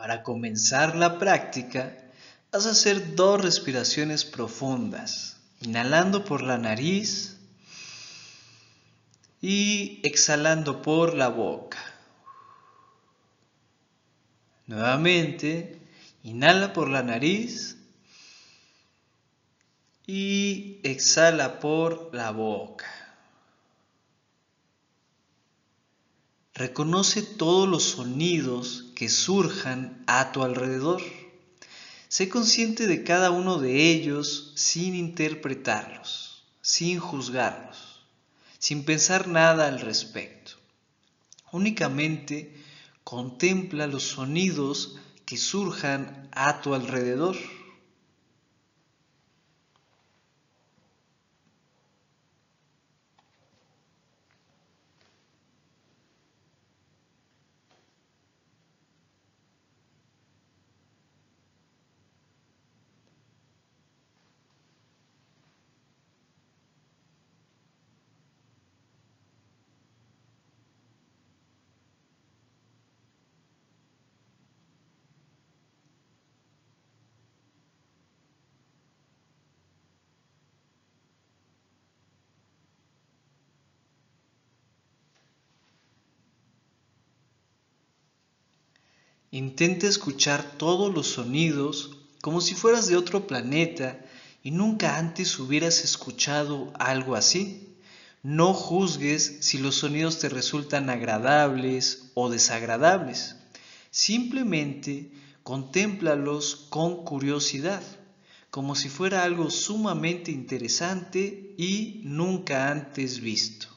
Para comenzar la práctica, vas a hacer dos respiraciones profundas, inhalando por la nariz y exhalando por la boca. Nuevamente, inhala por la nariz y exhala por la boca. Reconoce todos los sonidos que surjan a tu alrededor. Sé consciente de cada uno de ellos sin interpretarlos, sin juzgarlos, sin pensar nada al respecto. Únicamente contempla los sonidos que surjan a tu alrededor. Intenta escuchar todos los sonidos como si fueras de otro planeta y nunca antes hubieras escuchado algo así. No juzgues si los sonidos te resultan agradables o desagradables. Simplemente contémplalos con curiosidad, como si fuera algo sumamente interesante y nunca antes visto.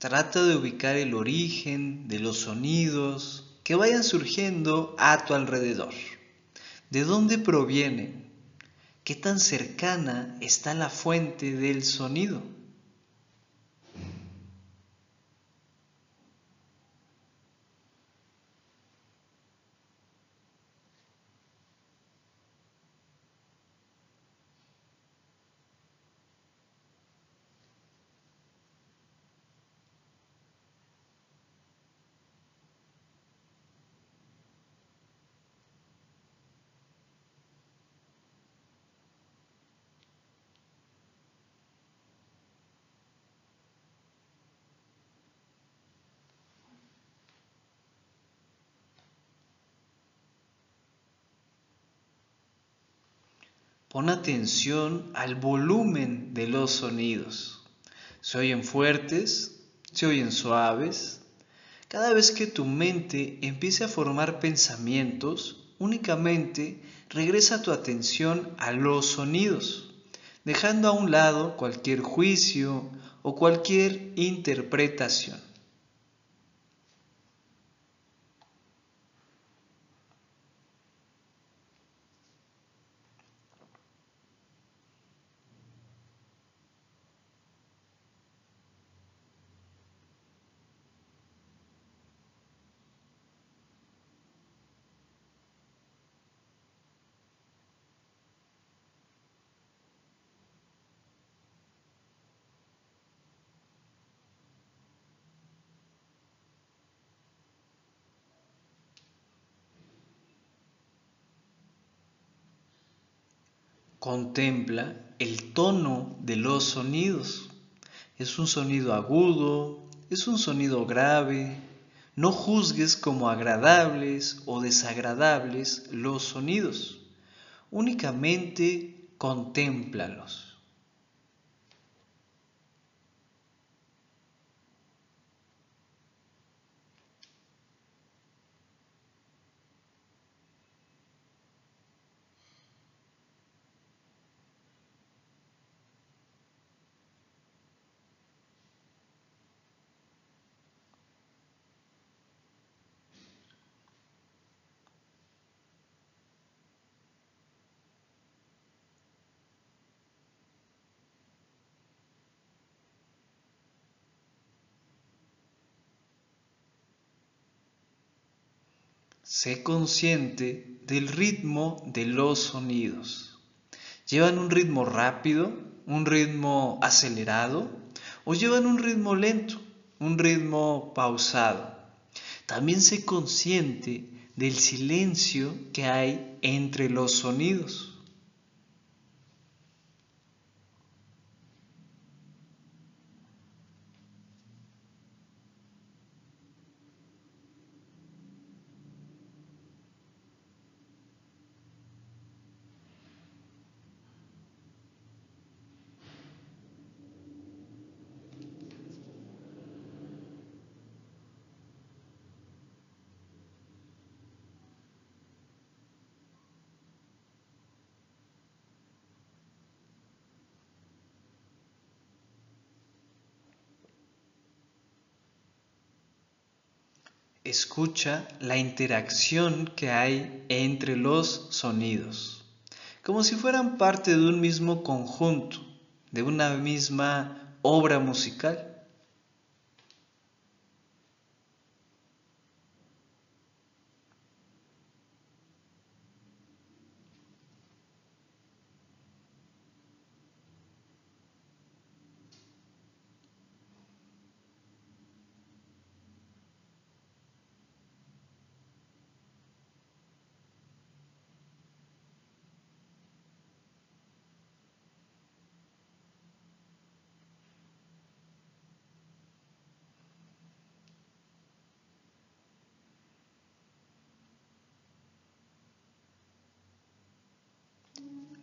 Trata de ubicar el origen de los sonidos que vayan surgiendo a tu alrededor. ¿De dónde provienen? ¿Qué tan cercana está la fuente del sonido? Pon atención al volumen de los sonidos. ¿Se oyen fuertes? ¿Se oyen suaves? Cada vez que tu mente empiece a formar pensamientos, únicamente regresa tu atención a los sonidos, dejando a un lado cualquier juicio o cualquier interpretación. Contempla el tono de los sonidos. ¿Es un sonido agudo? ¿Es un sonido grave? No juzgues como agradables o desagradables los sonidos. Únicamente contémplalos. Sé consciente del ritmo de los sonidos. ¿Llevan un ritmo rápido, un ritmo acelerado o llevan un ritmo lento, un ritmo pausado? También sé consciente del silencio que hay entre los sonidos. Escucha la interacción que hay entre los sonidos, como si fueran parte de un mismo conjunto, de una misma obra musical.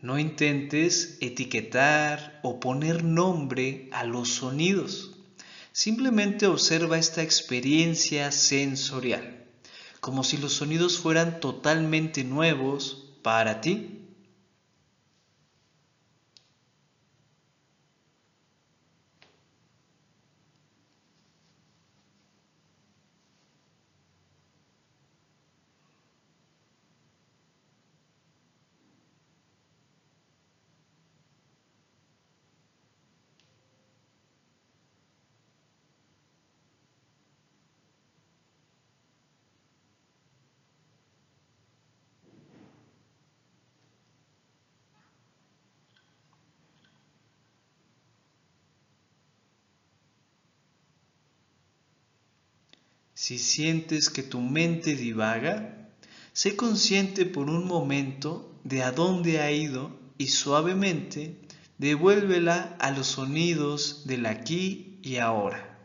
No intentes etiquetar o poner nombre a los sonidos. Simplemente observa esta experiencia sensorial, como si los sonidos fueran totalmente nuevos para ti. Si sientes que tu mente divaga, sé consciente por un momento de a dónde ha ido y suavemente devuélvela a los sonidos del aquí y ahora.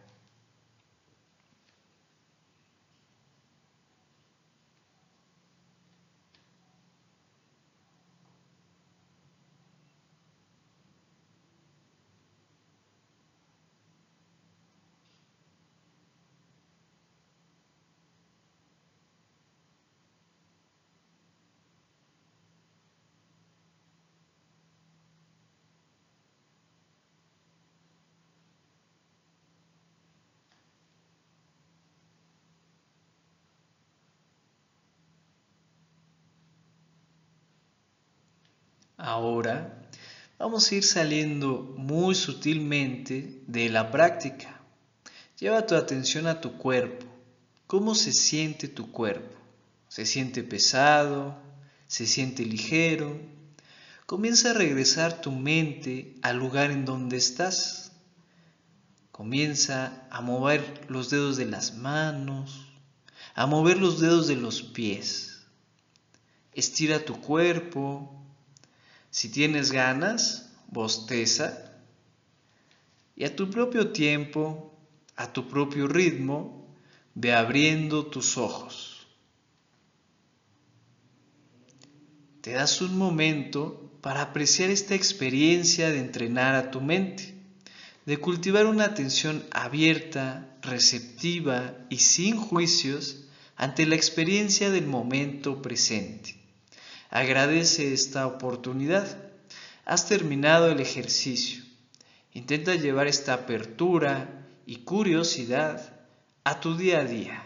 Ahora vamos a ir saliendo muy sutilmente de la práctica. Lleva tu atención a tu cuerpo. ¿Cómo se siente tu cuerpo? ¿Se siente pesado? ¿Se siente ligero? Comienza a regresar tu mente al lugar en donde estás. Comienza a mover los dedos de las manos, a mover los dedos de los pies. Estira tu cuerpo, si tienes ganas, bosteza y a tu propio tiempo, a tu propio ritmo, ve abriendo tus ojos. Te das un momento para apreciar esta experiencia de entrenar a tu mente, de cultivar una atención abierta, receptiva y sin juicios ante la experiencia del momento presente. Agradece esta oportunidad. Has terminado el ejercicio. Intenta llevar esta apertura y curiosidad a tu día a día.